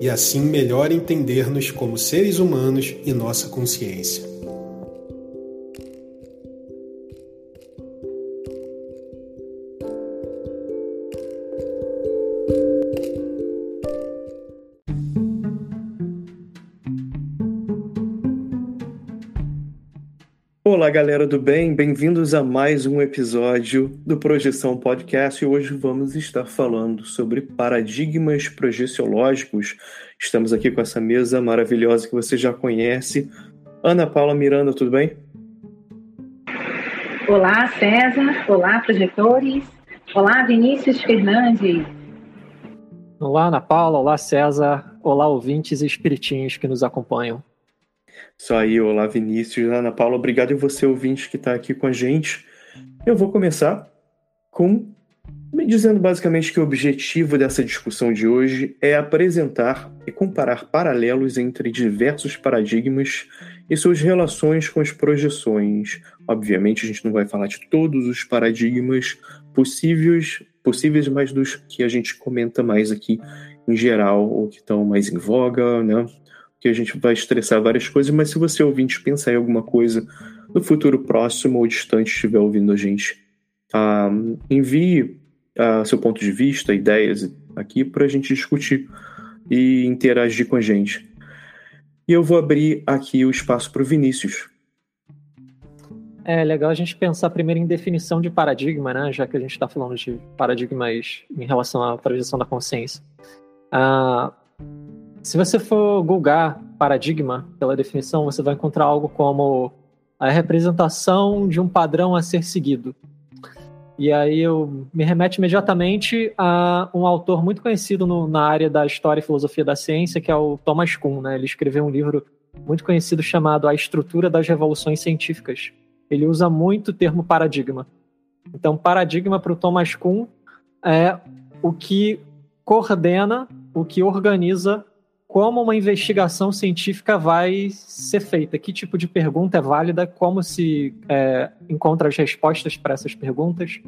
e assim melhor entender-nos como seres humanos e nossa consciência. Olá, galera do bem, bem-vindos a mais um episódio do Projeção Podcast e hoje vamos estar falando sobre paradigmas projeciológicos. Estamos aqui com essa mesa maravilhosa que você já conhece. Ana Paula Miranda, tudo bem? Olá, César. Olá, projetores. Olá, Vinícius Fernandes. Olá, Ana Paula. Olá, César. Olá, ouvintes e espiritinhos que nos acompanham. Isso aí, olá Vinícius, Ana Paula, obrigado e você ouvinte que está aqui com a gente. Eu vou começar com me dizendo basicamente que o objetivo dessa discussão de hoje é apresentar e comparar paralelos entre diversos paradigmas e suas relações com as projeções. Obviamente, a gente não vai falar de todos os paradigmas possíveis, possíveis, mas dos que a gente comenta mais aqui em geral, ou que estão mais em voga, né? Que a gente vai estressar várias coisas, mas se você ouvinte pensar em alguma coisa no futuro próximo ou distante estiver ouvindo a gente, uh, envie uh, seu ponto de vista, ideias aqui para a gente discutir e interagir com a gente. E eu vou abrir aqui o espaço para o Vinícius. É legal a gente pensar primeiro em definição de paradigma, né? Já que a gente está falando de paradigmas em relação à projeção da consciência. Uh, se você for googar paradigma pela definição, você vai encontrar algo como a representação de um padrão a ser seguido. E aí eu me remete imediatamente a um autor muito conhecido no, na área da história e filosofia da ciência, que é o Thomas Kuhn. Né? Ele escreveu um livro muito conhecido chamado A Estrutura das Revoluções Científicas. Ele usa muito o termo paradigma. Então, paradigma para o Thomas Kuhn é o que coordena, o que organiza como uma investigação científica vai ser feita, que tipo de pergunta é válida, como se é, encontra as respostas para essas perguntas.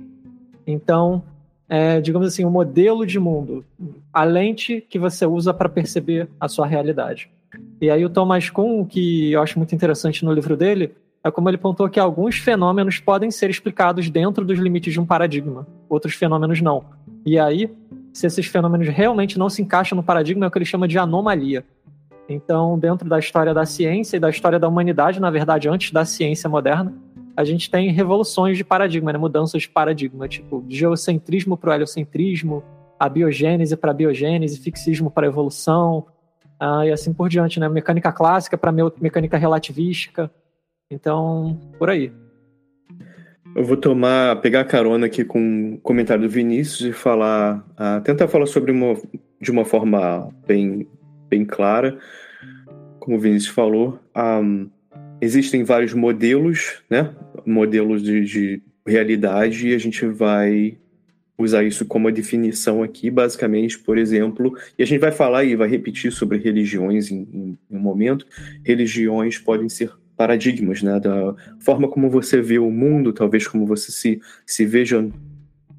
Então, é, digamos assim, o um modelo de mundo, a lente que você usa para perceber a sua realidade. E aí o Thomas Kuhn, o que eu acho muito interessante no livro dele, é como ele pontuou que alguns fenômenos podem ser explicados dentro dos limites de um paradigma, outros fenômenos não. E aí se esses fenômenos realmente não se encaixam no paradigma, é o que ele chama de anomalia. Então, dentro da história da ciência e da história da humanidade, na verdade, antes da ciência moderna, a gente tem revoluções de paradigma, né? mudanças de paradigma, tipo geocentrismo para o heliocentrismo, a biogênese para a biogênese, fixismo para a evolução, uh, e assim por diante, né? Mecânica clássica para mecânica relativística. Então, por aí. Eu vou tomar, pegar carona aqui com o comentário do Vinícius e falar, uh, tentar falar sobre uma, de uma forma bem, bem clara, como o Vinícius falou. Um, existem vários modelos, né? Modelos de, de realidade e a gente vai usar isso como a definição aqui, basicamente, por exemplo, e a gente vai falar e vai repetir sobre religiões em, em, em um momento. Religiões podem ser paradigmas, né, da forma como você vê o mundo, talvez como você se, se veja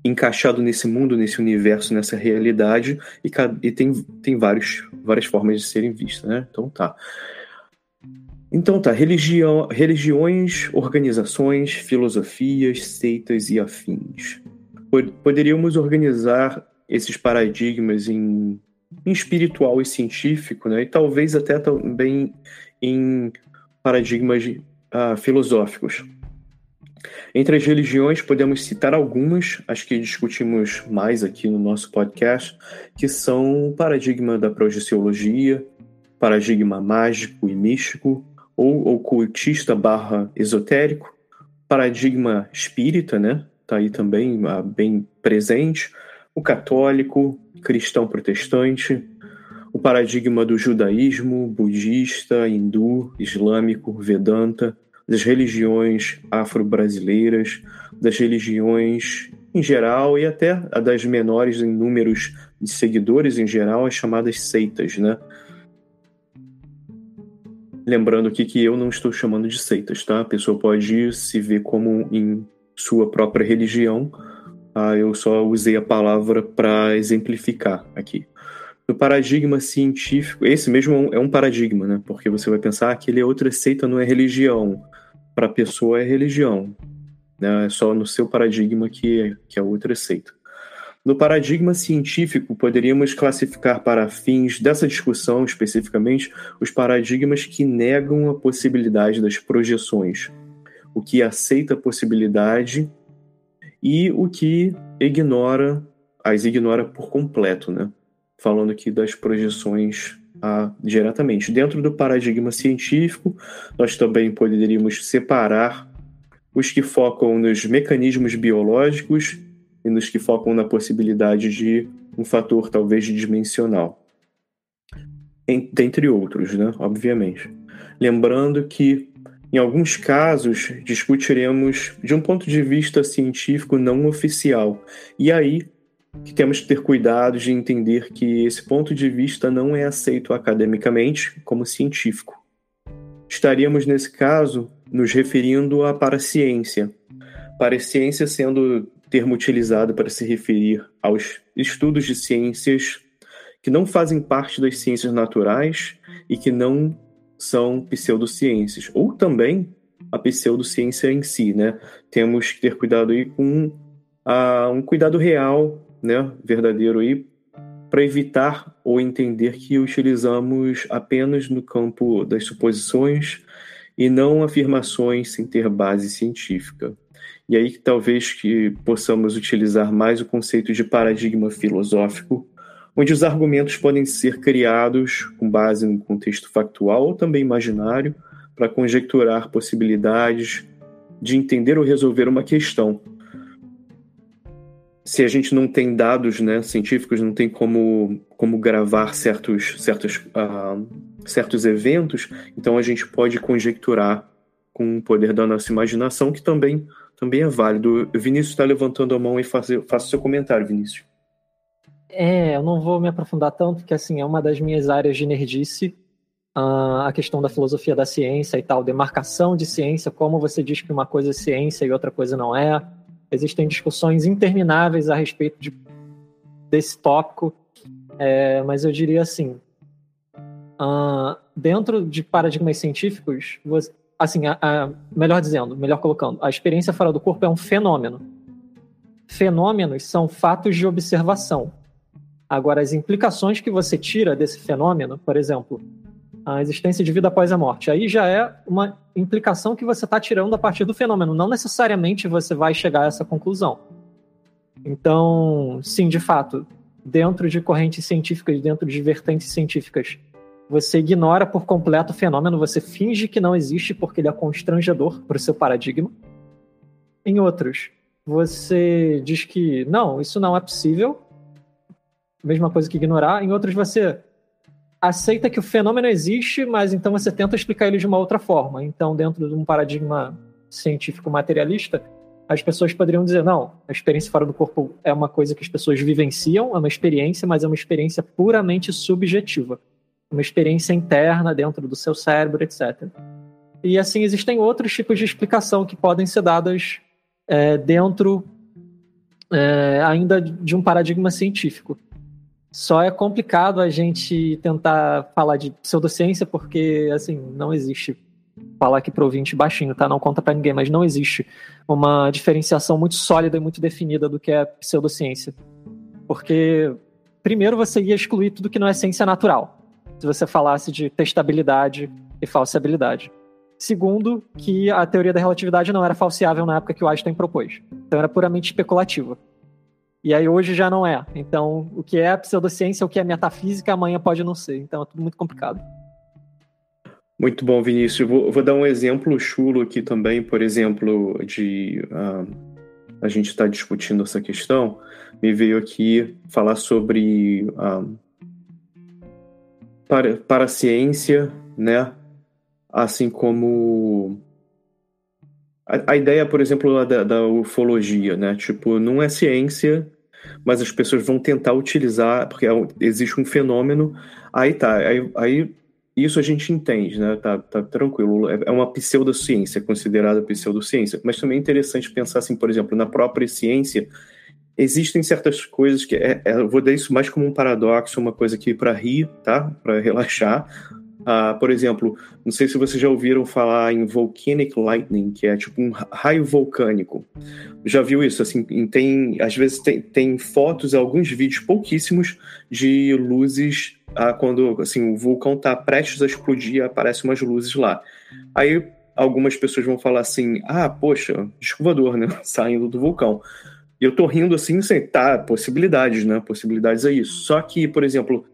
encaixado nesse mundo, nesse universo, nessa realidade, e, e tem, tem vários, várias formas de serem vistas, né? Então tá. Então tá, religião, religiões, organizações, filosofias, seitas e afins poderíamos organizar esses paradigmas em, em espiritual e científico, né? e talvez até também em paradigmas uh, filosóficos. Entre as religiões, podemos citar algumas, as que discutimos mais aqui no nosso podcast, que são o paradigma da projeciologia, paradigma mágico e místico, ou ocultista barra esotérico, paradigma espírita, né? está aí também ah, bem presente, o católico, cristão protestante, o paradigma do judaísmo, budista, hindu, islâmico, vedanta, das religiões afro-brasileiras, das religiões em geral e até das menores em números de seguidores em geral, as chamadas seitas, né? Lembrando aqui que eu não estou chamando de seitas, tá? A pessoa pode se ver como em sua própria religião. Ah, eu só usei a palavra para exemplificar aqui. No paradigma científico, esse mesmo é um paradigma, né? Porque você vai pensar que ele é outra seita, não é religião. Para a pessoa é religião. Né? É só no seu paradigma que é, que é outra seita. No paradigma científico, poderíamos classificar para fins dessa discussão especificamente os paradigmas que negam a possibilidade das projeções, o que aceita a possibilidade e o que ignora, as ignora por completo, né? Falando aqui das projeções ah, diretamente. Dentro do paradigma científico, nós também poderíamos separar os que focam nos mecanismos biológicos e nos que focam na possibilidade de um fator talvez dimensional. Dentre outros, né? Obviamente. Lembrando que em alguns casos, discutiremos de um ponto de vista científico não oficial. E aí que temos que ter cuidado de entender que esse ponto de vista não é aceito academicamente como científico. Estaríamos, nesse caso, nos referindo à paraciência. Paraciência sendo termo utilizado para se referir aos estudos de ciências que não fazem parte das ciências naturais e que não são pseudociências, ou também a pseudociência em si, né? Temos que ter cuidado aí com uh, um cuidado real, né, verdadeiro aí, para evitar ou entender que utilizamos apenas no campo das suposições e não afirmações sem ter base científica. E aí talvez que possamos utilizar mais o conceito de paradigma filosófico onde os argumentos podem ser criados com base no contexto factual ou também imaginário para conjecturar possibilidades de entender ou resolver uma questão. Se a gente não tem dados né, científicos, não tem como, como gravar certos, certos, uh, certos eventos, então a gente pode conjecturar com o poder da nossa imaginação, que também, também é válido. Vinícius está levantando a mão e faça, faça seu comentário, Vinícius. É, eu não vou me aprofundar tanto, porque assim, é uma das minhas áreas de nerdice, uh, a questão da filosofia da ciência e tal, demarcação de ciência, como você diz que uma coisa é ciência e outra coisa não é. Existem discussões intermináveis a respeito de, desse tópico, é, mas eu diria assim, uh, dentro de paradigmas científicos, você, assim, a, a, melhor dizendo, melhor colocando, a experiência fora do corpo é um fenômeno. Fenômenos são fatos de observação Agora, as implicações que você tira desse fenômeno, por exemplo, a existência de vida após a morte. Aí já é uma implicação que você está tirando a partir do fenômeno. Não necessariamente você vai chegar a essa conclusão. Então, sim, de fato, dentro de correntes científicas, dentro de vertentes científicas, você ignora por completo o fenômeno, você finge que não existe porque ele é constrangedor para o seu paradigma. Em outros, você diz que não, isso não é possível, mesma coisa que ignorar. Em outros, você aceita que o fenômeno existe, mas então você tenta explicar ele de uma outra forma. Então, dentro de um paradigma científico materialista, as pessoas poderiam dizer: não, a experiência fora do corpo é uma coisa que as pessoas vivenciam, é uma experiência, mas é uma experiência puramente subjetiva. Uma experiência interna dentro do seu cérebro, etc. E assim, existem outros tipos de explicação que podem ser dadas é, dentro é, ainda de um paradigma científico. Só é complicado a gente tentar falar de pseudociência porque, assim, não existe. Falar aqui pro ouvinte baixinho, tá? Não conta para ninguém, mas não existe uma diferenciação muito sólida e muito definida do que é pseudociência. Porque, primeiro, você ia excluir tudo que não é ciência natural. Se você falasse de testabilidade e falsibilidade. Segundo, que a teoria da relatividade não era falseável na época que o Einstein propôs. Então era puramente especulativa. E aí hoje já não é. Então, o que é pseudociência, o que é metafísica, amanhã pode não ser. Então é tudo muito complicado. Muito bom, Vinícius. Vou, vou dar um exemplo chulo aqui também, por exemplo, de uh, a gente está discutindo essa questão. Me veio aqui falar sobre uh, para, para a ciência, né? Assim como a, a, ideia, por exemplo, da, da, ufologia, né? Tipo, não é ciência, mas as pessoas vão tentar utilizar, porque é existe um fenômeno. Aí tá, aí, aí, isso a gente entende, né? Tá, tá tranquilo. É, é uma pseudociência, considerada pseudociência. Mas também é interessante pensar assim, por exemplo, na própria ciência, existem certas coisas que é, é, eu vou dar isso mais como um paradoxo, uma coisa aqui para rir, tá? Para relaxar. Uh, por exemplo, não sei se vocês já ouviram falar em volcanic lightning, que é tipo um raio vulcânico. Já viu isso? Assim, tem, às vezes tem, tem fotos, alguns vídeos pouquíssimos de luzes uh, quando assim o vulcão está prestes a explodir, aparecem umas luzes lá. Aí algumas pessoas vão falar assim: ah, poxa, escovador, né? Saindo do vulcão. E eu tô rindo assim, sem tá, possibilidades, né? Possibilidades é isso. Só que, por exemplo,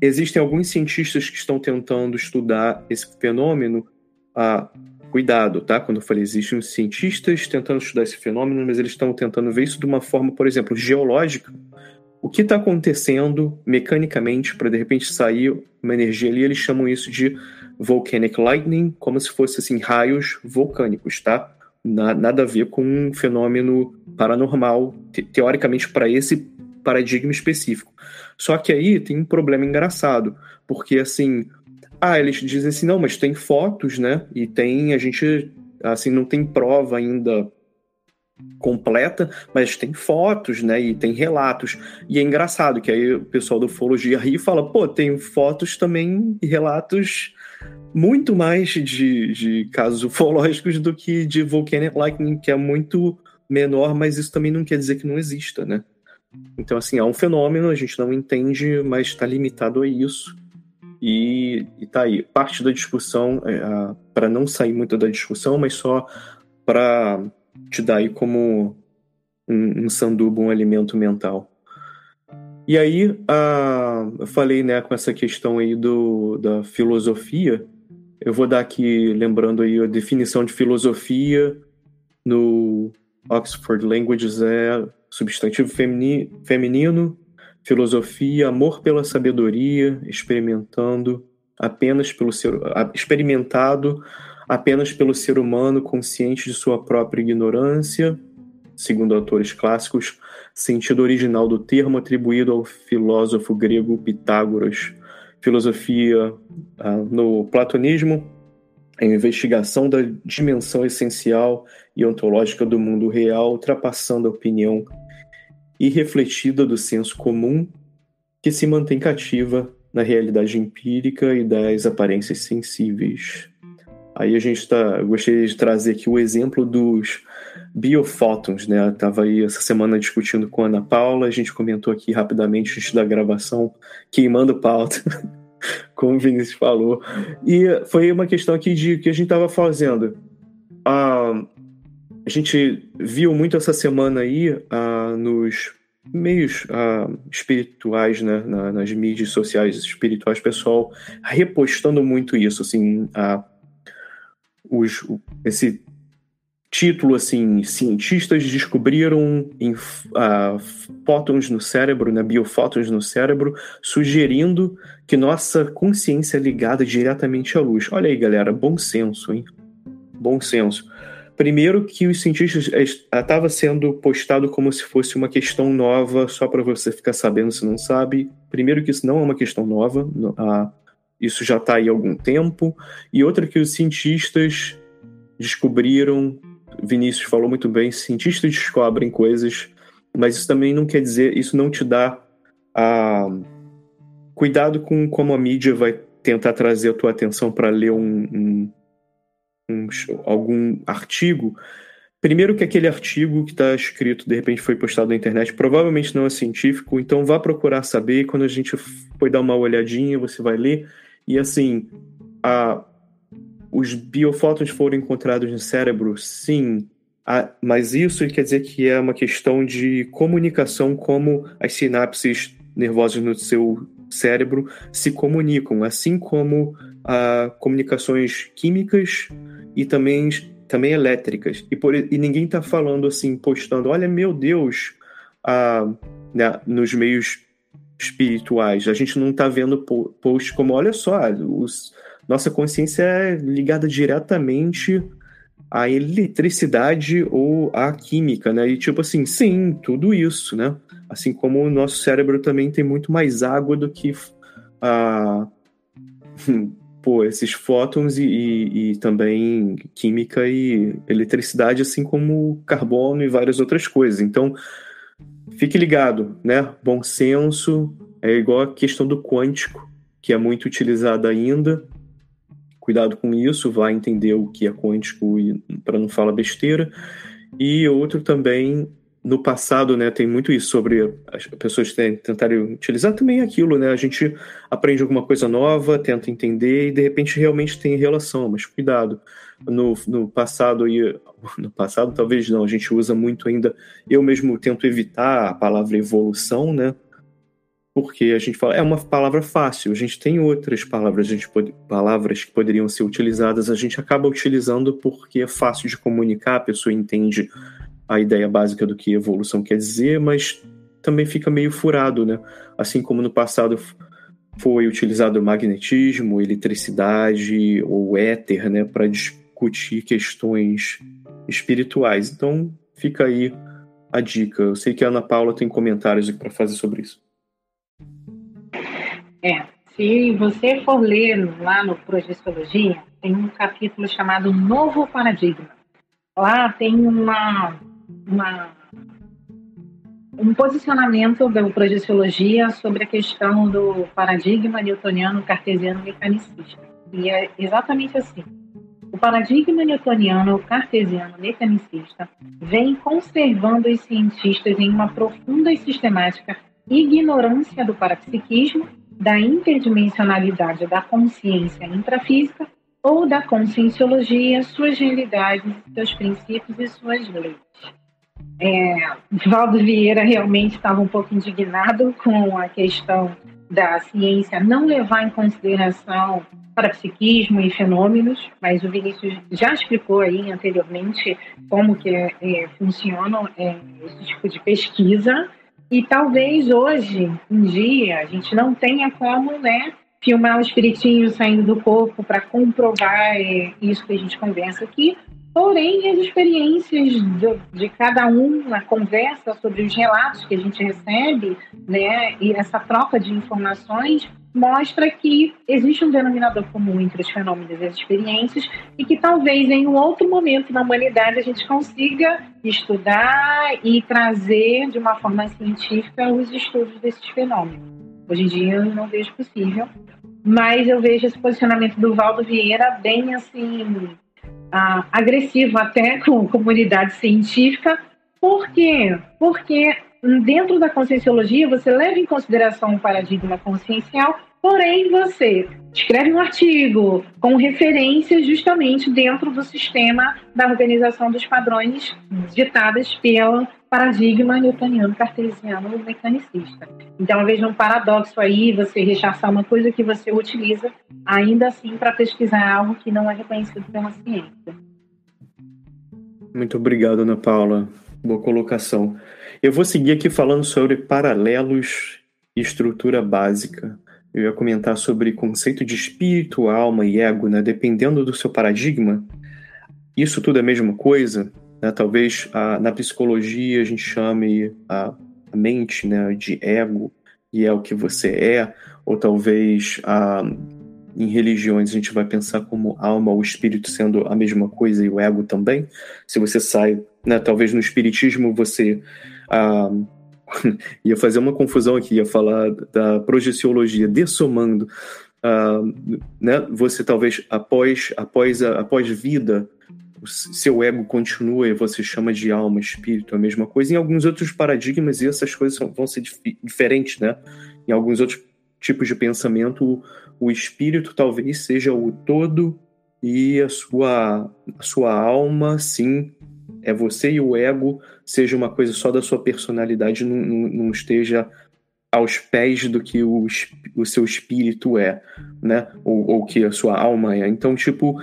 existem alguns cientistas que estão tentando estudar esse fenômeno. Ah, cuidado, tá? Quando eu falei, existem cientistas tentando estudar esse fenômeno, mas eles estão tentando ver isso de uma forma, por exemplo, geológica. O que está acontecendo mecanicamente para de repente sair uma energia ali? Eles chamam isso de volcanic lightning, como se fosse assim raios vulcânicos, tá? nada a ver com um fenômeno paranormal, te teoricamente para esse paradigma específico. Só que aí tem um problema engraçado, porque assim, ah, eles dizem assim, não, mas tem fotos, né? E tem, a gente, assim, não tem prova ainda completa, mas tem fotos, né? E tem relatos. E é engraçado que aí o pessoal da ufologia ri e fala, pô, tem fotos também e relatos muito mais de, de casos ufológicos do que de Volcanic Lightning, que é muito menor, mas isso também não quer dizer que não exista, né? Então, assim, é um fenômeno, a gente não entende, mas está limitado a isso. E, e tá aí. Parte da discussão, é, para não sair muito da discussão, mas só para te dar aí como um, um sanduba, um alimento mental. E aí, uh, eu falei né, com essa questão aí do, da filosofia. Eu vou dar aqui, lembrando aí, a definição de filosofia no Oxford Languages é substantivo femini, feminino, filosofia, amor pela sabedoria, experimentando apenas pelo ser, experimentado apenas pelo ser humano consciente de sua própria ignorância, segundo autores clássicos, sentido original do termo atribuído ao filósofo grego Pitágoras. Filosofia ah, no platonismo, a investigação da dimensão essencial e ontológica do mundo real, ultrapassando a opinião irrefletida do senso comum que se mantém cativa na realidade empírica e das aparências sensíveis. Aí a gente está, gostaria de trazer aqui o exemplo dos biofótons, né? Tava aí essa semana discutindo com a Ana Paula, a gente comentou aqui rapidamente antes da gravação, queimando pauta, como o Vinícius falou. E foi uma questão aqui de que a gente estava fazendo. Ah, a gente viu muito essa semana aí ah, nos meios ah, espirituais, né, na, nas mídias sociais espirituais, pessoal repostando muito isso, assim, ah, os, esse título assim, cientistas descobriram em, uh, fótons no cérebro, né, biofótons no cérebro, sugerindo que nossa consciência é ligada diretamente à luz. Olha aí, galera, bom senso, hein? Bom senso. Primeiro que os cientistas estava sendo postado como se fosse uma questão nova, só para você ficar sabendo se não sabe. Primeiro que isso não é uma questão nova, uh, isso já está aí há algum tempo. E outra que os cientistas descobriram, Vinícius falou muito bem, cientistas descobrem coisas, mas isso também não quer dizer, isso não te dá a cuidado com como a mídia vai tentar trazer a tua atenção para ler um, um, algum artigo. Primeiro que aquele artigo que está escrito, de repente foi postado na internet, provavelmente não é científico, então vá procurar saber. Quando a gente for dar uma olhadinha, você vai ler. E assim, a, os biofótons foram encontrados no cérebro, sim, a, mas isso quer dizer que é uma questão de comunicação, como as sinapses nervosas no seu cérebro se comunicam, assim como a, comunicações químicas e também, também elétricas. E, por, e ninguém está falando assim, postando, olha, meu Deus, a, né, nos meios espirituais. A gente não está vendo posts como, olha só, os, nossa consciência é ligada diretamente à eletricidade ou à química, né? E tipo assim, sim, tudo isso, né? Assim como o nosso cérebro também tem muito mais água do que a esses fótons e, e, e, também química e eletricidade, assim como carbono e várias outras coisas. Então, fique ligado, né? Bom senso é igual a questão do quântico, que é muito utilizada ainda. Cuidado com isso, vai entender o que é quântico para não falar besteira. E outro também no passado, né, tem muito isso sobre as pessoas tentarem utilizar também aquilo, né? A gente aprende alguma coisa nova, tenta entender e de repente realmente tem relação, mas cuidado. No, no passado e no passado talvez não, a gente usa muito ainda. Eu mesmo tento evitar a palavra evolução, né? Porque a gente fala, é uma palavra fácil, a gente tem outras palavras, a gente pode, palavras que poderiam ser utilizadas, a gente acaba utilizando porque é fácil de comunicar, a pessoa entende a ideia básica do que evolução quer dizer, mas também fica meio furado, né? Assim como no passado foi utilizado magnetismo, eletricidade ou éter, né, para discutir questões espirituais. Então, fica aí a dica. Eu sei que a Ana Paula tem comentários para fazer sobre isso. É, se você for ler lá no Projeciologia, tem um capítulo chamado Novo Paradigma. Lá tem uma uma, um posicionamento da projeciologia sobre a questão do paradigma newtoniano cartesiano mecanicista. E é exatamente assim. O paradigma newtoniano cartesiano mecanicista vem conservando os cientistas em uma profunda e sistemática ignorância do parapsiquismo, da interdimensionalidade da consciência intrafísica ou da conscienciologia, suas realidades, seus princípios e suas leis. É, Valdo Vieira realmente estava um pouco indignado com a questão da ciência não levar em consideração parapsiquismo e fenômenos, mas o Vinícius já explicou aí anteriormente como que é, é, funciona é, esse tipo de pesquisa. E talvez hoje em dia a gente não tenha como, né, filmar o espiritinho saindo do corpo para comprovar é, isso que a gente conversa aqui, Porém, as experiências de, de, cada um na conversa sobre os relatos que a gente recebe, né, e essa troca de informações mostra que existe um denominador comum entre os fenômenos e as experiências e que talvez em um outro momento na humanidade a gente consiga estudar e trazer de uma forma científica os estudos desses fenômenos. Hoje em dia eu não vejo possível, mas eu vejo esse posicionamento do Valdo Vieira bem assim ah, agressivo até com a comunidade científica. Por quê? Porque dentro da conscienciologia você leva em consideração o paradigma consciencial, porém você escreve um artigo com referências justamente dentro do sistema da organização dos padrões ditadas pelo paradigma newtoniano cartesiano mecanicista. Então, eu vejo um paradoxo aí, você rechaçar uma coisa que você utiliza, ainda assim, para pesquisar algo que não é reconhecido pela ciência. Muito obrigado, Ana Paula. Boa colocação. Eu vou seguir aqui falando sobre paralelos e estrutura básica. Eu ia comentar sobre conceito de espírito, alma e ego, né? Dependendo do seu paradigma, isso tudo é a mesma coisa. Né? Talvez a, na psicologia a gente chame a, a, mente né, de ego e é o que você é, ou talvez a, em religiões a gente vai pensar como alma ou espírito sendo a mesma coisa e o ego também. Se você sai, né, talvez no espiritismo você ia fazer uma confusão aqui, ia falar da projeciologia, dessomando, uh, né? Você talvez após após a, após vida seu ego continua e você chama de alma, espírito, a mesma coisa. Em alguns outros paradigmas essas coisas vão ser dif diferentes, né? Em alguns outros tipos de pensamento, o, o espírito talvez seja o todo e a sua a sua alma, sim, é você e o ego seja uma coisa só da sua personalidade, não, não, esteja aos pés do que o, o seu espírito é, né? Ou, ou que a sua alma é. Então, tipo,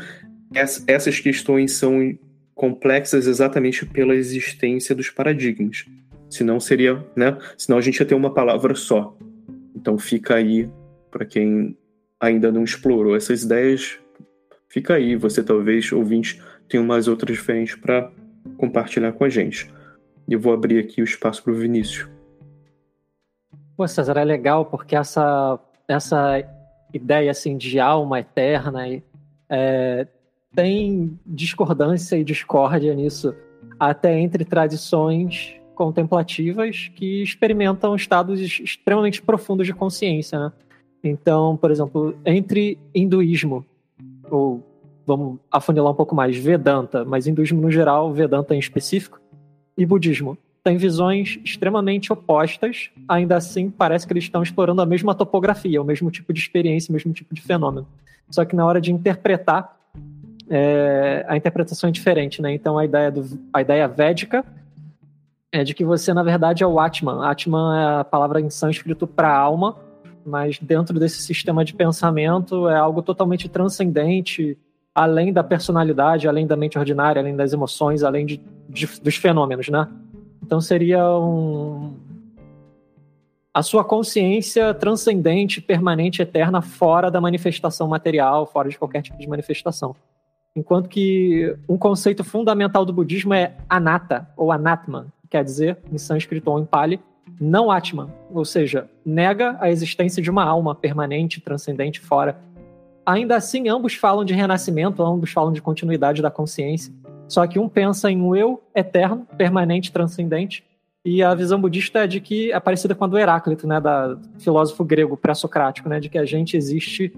essa, essas questões são complexas exatamente pela existência dos paradigmas. Senão seria, né? Senão a gente ia ter uma palavra só. Então fica aí para quem ainda não explorou essas ideias, fica aí. Você talvez ouvinte tenha umas outras diferentes para compartilhar com a gente. E vou abrir aqui o espaço para o Vinícius. Pô, César, é legal porque essa, essa ideia assim, de alma eterna é, tem discordância e discórdia nisso, até entre tradições contemplativas que experimentam estados extremamente profundos de consciência. Né? Então, por exemplo, entre hinduísmo, ou vamos afunilar um pouco mais, Vedanta, mas hinduísmo no geral, Vedanta em específico, e budismo. Tem visões extremamente opostas, ainda assim parece que eles estão explorando a mesma topografia, o mesmo tipo de experiência, o mesmo tipo de fenômeno. Só que na hora de interpretar, é, a interpretação é diferente, né? Então a ideia, do, a ideia védica é de que você, na verdade, é o Atman. Atman é a palavra em sânscrito para alma, mas dentro desse sistema de pensamento é algo totalmente transcendente, além da personalidade, além da mente ordinária, além das emoções, além de, de, dos fenômenos, né? Então seria um a sua consciência transcendente, permanente, eterna, fora da manifestação material, fora de qualquer tipo de manifestação. Enquanto que um conceito fundamental do budismo é anatta, ou anatman, quer dizer, em sânscrito ou em pali, não atman, ou seja, nega a existência de uma alma permanente, transcendente, fora Ainda assim, ambos falam de renascimento, ambos falam de continuidade da consciência. Só que um pensa em um eu eterno, permanente, transcendente, e a visão budista é de que é parecida com a do Heráclito, né, da filósofo grego pré-socrático, né, de que a gente existe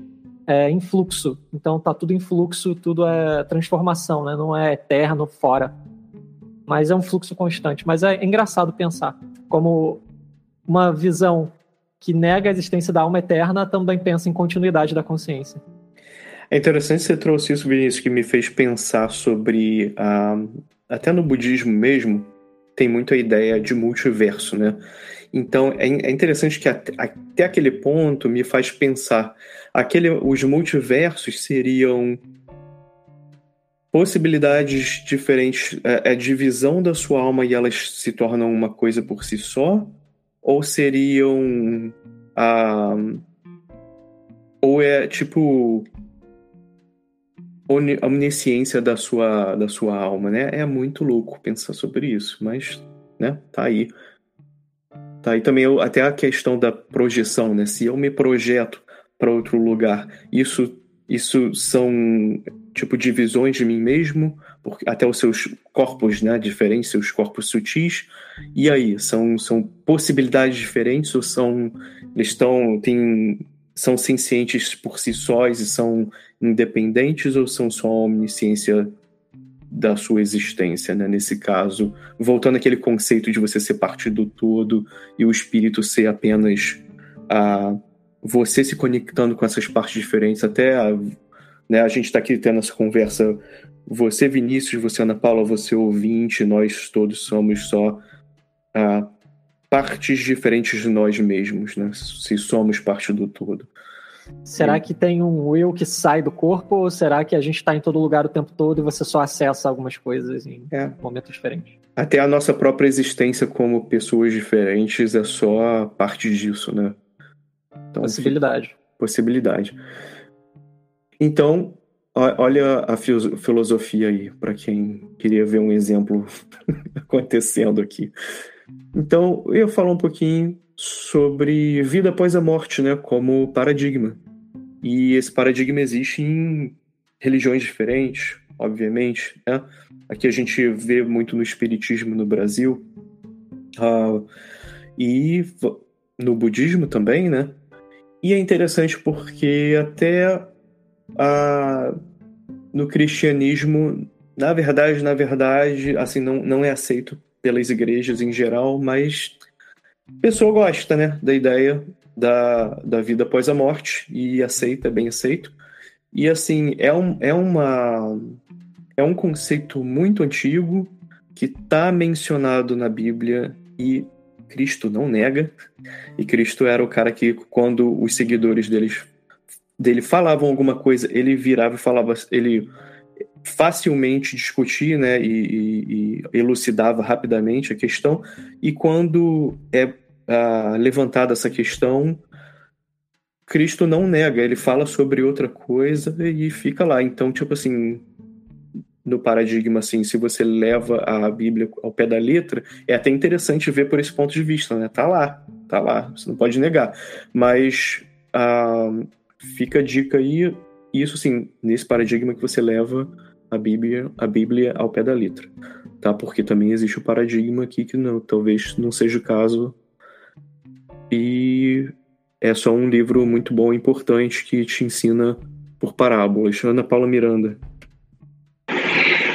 é, em fluxo. Então tá tudo em fluxo, tudo é transformação, né, não é eterno fora. Mas é um fluxo constante. Mas é engraçado pensar como uma visão que nega a existência da alma eterna também pensa em continuidade da consciência. É interessante você trouxe isso, Vinícius, que me fez pensar sobre. Uh, até no budismo mesmo, tem muito a ideia de multiverso, né? Então é, é interessante que até, até, aquele ponto me faz pensar. Aquele, os multiversos seriam possibilidades diferentes, é, é divisão da sua alma e elas se tornam uma coisa por si só? Ou seriam. Uh, ou é tipo omnisciência da sua, da sua alma, né? É muito louco pensar sobre isso, mas, né, tá aí. Tá aí também até a questão da projeção, né? Se eu me projeto para outro lugar, isso isso são tipo divisões de mim mesmo, porque até os seus corpos, né, diferentes, seus corpos sutis. E aí, são são possibilidades diferentes ou são eles estão têm são sencientes por si sós e são independentes ou são só a omnisciência da sua existência, né? Nesse caso, voltando àquele conceito de você ser parte do todo e o espírito ser apenas a você se conectando com essas partes diferentes, até a, né, a gente está aqui tendo essa conversa, você Vinícius, você Ana Paula, você ouvinte, nós todos somos só uh, partes diferentes de nós mesmos, né? Se somos parte do todo. Será que tem um eu que sai do corpo ou será que a gente está em todo lugar o tempo todo e você só acessa algumas coisas em é. momentos diferentes? Até a nossa própria existência como pessoas diferentes é só parte disso, né? Então, possibilidade. Possibilidade. Então, olha a filosofia aí, para quem queria ver um exemplo acontecendo aqui. Então, eu falar um pouquinho sobre vida após a morte, né, como paradigma. E esse paradigma existe em religiões diferentes, obviamente. Né? Aqui a gente vê muito no espiritismo no Brasil uh, e no budismo também, né? E é interessante porque até uh, no cristianismo, na verdade, na verdade, assim não, não é aceito pelas igrejas em geral, mas a pessoa gosta, né, da ideia da, da vida após a morte e aceita, é bem aceito. E assim, é, um, é uma é um conceito muito antigo que está mencionado na Bíblia e Cristo não nega. E Cristo era o cara que, quando os seguidores deles, dele falavam alguma coisa, ele virava e falava, ele facilmente discutia né, e, e, e elucidava rapidamente a questão. E quando é uh, levantada essa questão, Cristo não nega, ele fala sobre outra coisa e fica lá. Então, tipo assim, no paradigma, assim, se você leva a Bíblia ao pé da letra, é até interessante ver por esse ponto de vista, né? Tá lá, tá lá, você não pode negar. Mas uh, fica a dica aí, isso sim, nesse paradigma que você leva a Bíblia, a Bíblia ao pé da letra, tá? Porque também existe o paradigma aqui que não, talvez não seja o caso e é só um livro muito bom e importante que te ensina por parábolas. Ana Paula Miranda.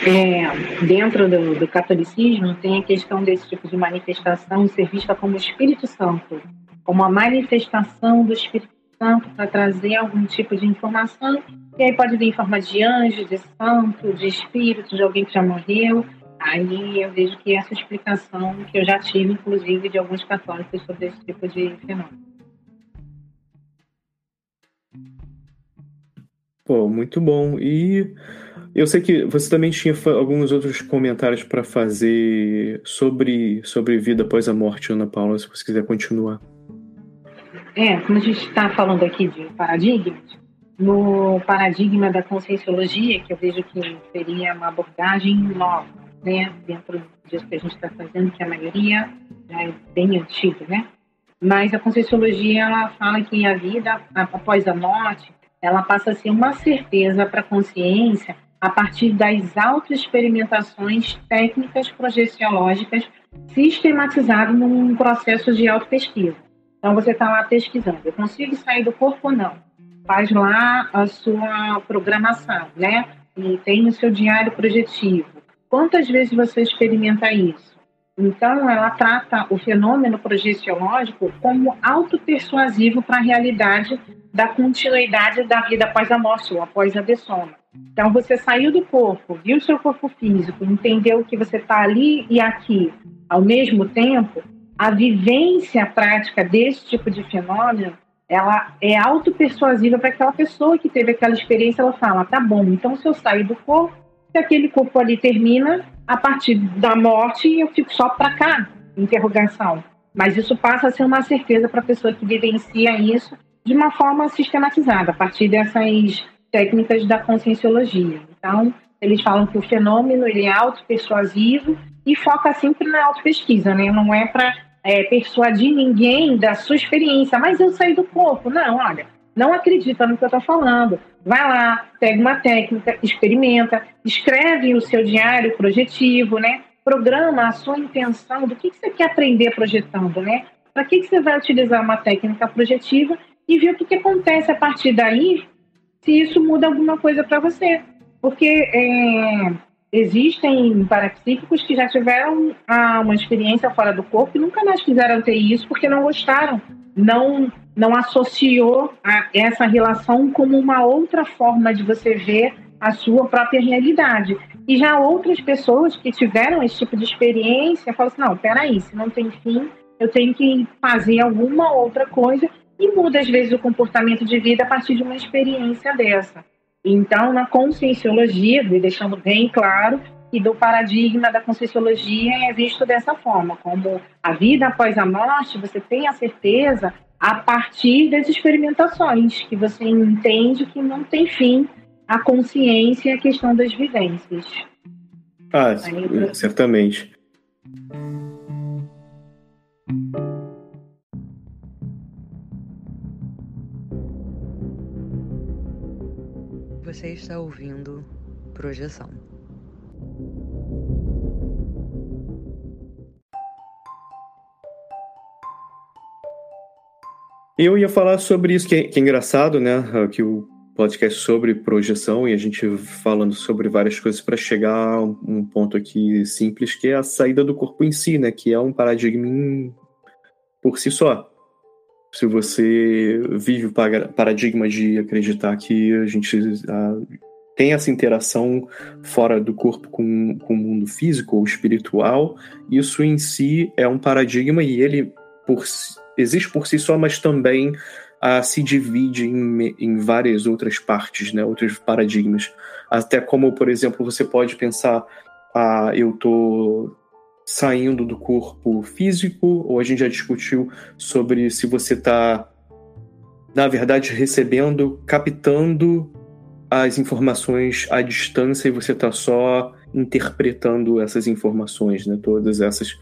É, dentro do, do, catolicismo tem a questão desse tipo de manifestação ser vista como Espírito Santo, como a manifestação do Espírito Santo para trazer algum tipo de informação, e aí pode vir em forma de anjo, de santo, de espírito, de alguém que já morreu, Aí eu vejo que essa explicação que eu já tive, inclusive, de alguns católicos sobre esse tipo de fenômeno. Pô, muito bom. E eu sei que você também tinha alguns outros comentários para fazer sobre, sobre vida após a morte, Ana Paula, se você quiser continuar. É, como a gente está falando aqui de paradigmas, no paradigma da conscienciologia, que eu vejo que seria uma abordagem nova, né, dentro disso que a gente está fazendo, que a maioria já é bem antiga, né? Mas a Conscienciologia, ela fala que a vida após a morte, ela passa a ser uma certeza para a consciência a partir das autoexperimentações técnicas projeciológicas sistematizadas num processo de autopesquisa. Então, você está lá pesquisando, eu consigo sair do corpo ou não? Faz lá a sua programação, né? E tem o seu diário projetivo Quantas vezes você experimenta isso? Então, ela trata o fenômeno projeciológico como autopersuasivo para a realidade da continuidade da vida após a morte ou após a dessoma. Então, você saiu do corpo, viu seu corpo físico, entendeu que você está ali e aqui ao mesmo tempo, a vivência prática desse tipo de fenômeno ela é autopersuasiva para aquela pessoa que teve aquela experiência. Ela fala: tá bom, então se eu sair do corpo, se aquele corpo ali termina, a partir da morte eu fico só para cá, interrogação. Mas isso passa a ser uma certeza para a pessoa que vivencia isso de uma forma sistematizada, a partir dessas técnicas da conscienciologia. Então, eles falam que o fenômeno ele é autopersuasivo e foca sempre na autopesquisa, né? Não é para é, persuadir ninguém da sua experiência, mas eu saí do corpo. Não, olha, não acredita no que eu estou falando. Vai lá, pega uma técnica, experimenta, escreve o seu diário projetivo, né? Programa a sua intenção do que, que você quer aprender projetando, né? Para que, que você vai utilizar uma técnica projetiva e ver o que, que acontece a partir daí, se isso muda alguma coisa para você. Porque é, existem parapsíquicos que já tiveram ah, uma experiência fora do corpo e nunca mais quiseram ter isso porque não gostaram, não não associou essa relação como uma outra forma de você ver a sua própria realidade. E já outras pessoas que tiveram esse tipo de experiência falam assim: não, peraí, se não tem fim, eu tenho que fazer alguma outra coisa e muda às vezes o comportamento de vida a partir de uma experiência dessa. Então, na conscienciologia, deixando bem claro que do paradigma da conscienciologia é visto dessa forma, como a vida após a morte, você tem a certeza a partir das experimentações, que você entende que não tem fim a consciência e a questão das vivências. Ah, Aí, certamente. Você está ouvindo Projeção. Eu ia falar sobre isso, que é, que é engraçado, né? Que o podcast sobre projeção e a gente falando sobre várias coisas para chegar a um ponto aqui simples, que é a saída do corpo em si, né? Que é um paradigma por si só se você vive o paradigma de acreditar que a gente tem essa interação fora do corpo com, com o mundo físico ou espiritual, isso em si é um paradigma e ele por, existe por si só, mas também uh, se divide em, em várias outras partes, né, outros paradigmas. Até como, por exemplo, você pode pensar, ah, eu tô saindo do corpo físico, ou a gente já discutiu sobre se você está, na verdade, recebendo, captando as informações à distância e você está só interpretando essas informações, né? Todas essas,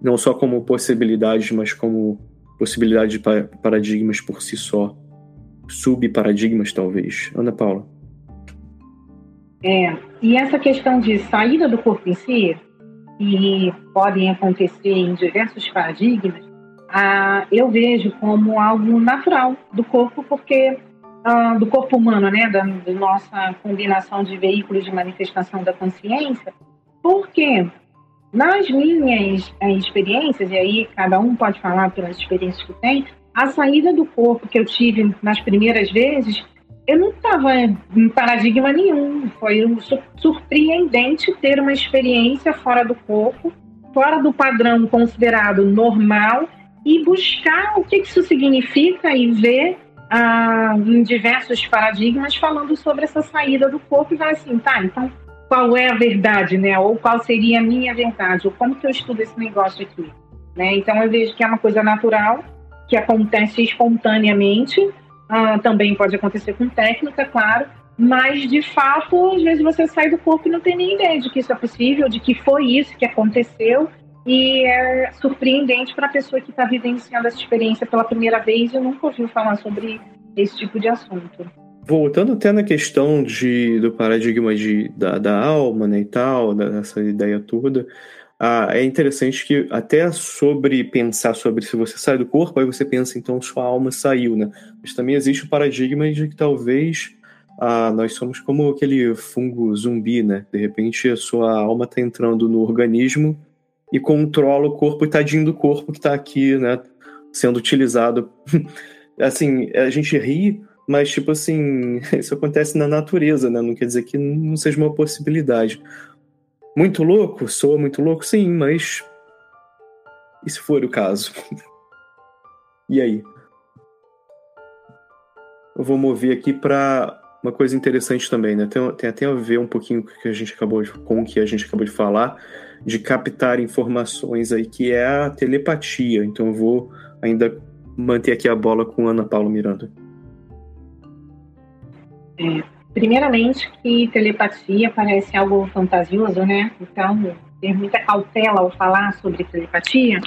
não só como possibilidades, mas como possibilidade de paradigmas por si só. Subparadigmas, talvez. Ana Paula. É, e essa questão de saída do corpo em si, que podem acontecer em diversos paradigmas, ah, eu vejo como algo natural do corpo, porque ah, do corpo humano, né, da, da, nossa combinação de veículos de manifestação da consciência, porque nas minhas eh, experiências, e aí cada um pode falar pelas experiências que tem, a saída do corpo que eu tive nas primeiras vezes eu não estava em paradigma nenhum. Foi surpreendente ter uma experiência fora do corpo, fora do padrão considerado normal, e buscar o que isso significa e ver ah, em diversos paradigmas falando sobre essa saída do corpo e vai assim, tá, então qual é a verdade, né? Ou qual seria a minha verdade? Ou como que eu estudo esse negócio aqui? Né? Então eu vejo que é uma coisa natural, que acontece espontaneamente, ah, também pode acontecer com técnica, claro, mas de fato, às vezes você sai do corpo e não tem nem ideia de que isso é possível, de que foi isso que aconteceu, e é surpreendente para a pessoa que está vivenciando essa experiência pela primeira vez e nunca ouviu falar sobre esse tipo de assunto. Voltando até na questão de, do paradigma de, da, da alma né, e tal, dessa ideia toda, ah, é interessante que até sobre pensar sobre se você sai do corpo, aí você pensa então sua alma saiu, né? Mas também existe o paradigma de que talvez ah, nós somos como aquele fungo zumbi, né? De repente a sua alma está entrando no organismo e controla o corpo e tadinho do corpo que está aqui, né? Sendo utilizado. assim, a gente ri, mas tipo assim, isso acontece na natureza, né? Não quer dizer que não seja uma possibilidade. Muito louco? Soa muito louco? Sim, mas. E se for o caso? e aí? Eu vou mover aqui para uma coisa interessante também, né? Tem, tem, até a ver um pouquinho com o que a gente acabou de, com o que a gente acabou de falar, de captar informações aí, que é a telepatia. Então eu vou ainda manter aqui a bola com Ana Paula Miranda. Primeiramente, que telepatia parece algo fantasioso, né? Então, ter muita cautela ao falar sobre telepatia.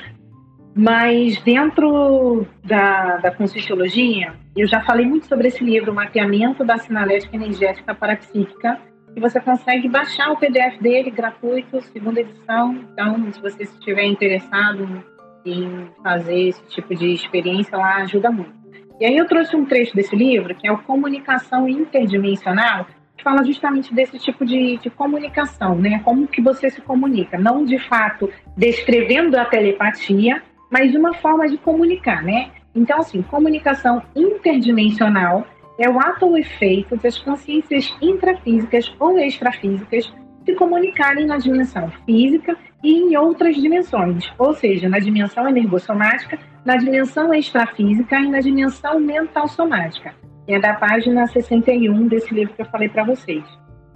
Mas dentro da, da Conscienciologia, eu já falei muito sobre esse livro, Mapeamento da Sinalética Energética Parapsíquica, e você consegue baixar o PDF dele gratuito, segunda edição. Então, se você estiver interessado em fazer esse tipo de experiência lá, ajuda muito. E aí eu trouxe um trecho desse livro, que é o Comunicação Interdimensional, fala justamente desse tipo de, de, comunicação, né? Como que você se comunica, não de fato descrevendo a telepatia, mas uma forma de comunicar, né? Então, assim, comunicação interdimensional é o ato ou efeito das consciências intrafísicas ou extrafísicas se comunicarem na dimensão física e em outras dimensões, ou seja, na dimensão energossomática, na dimensão extrafísica e na dimensão mental somática. É da página 61 desse livro que eu falei para vocês.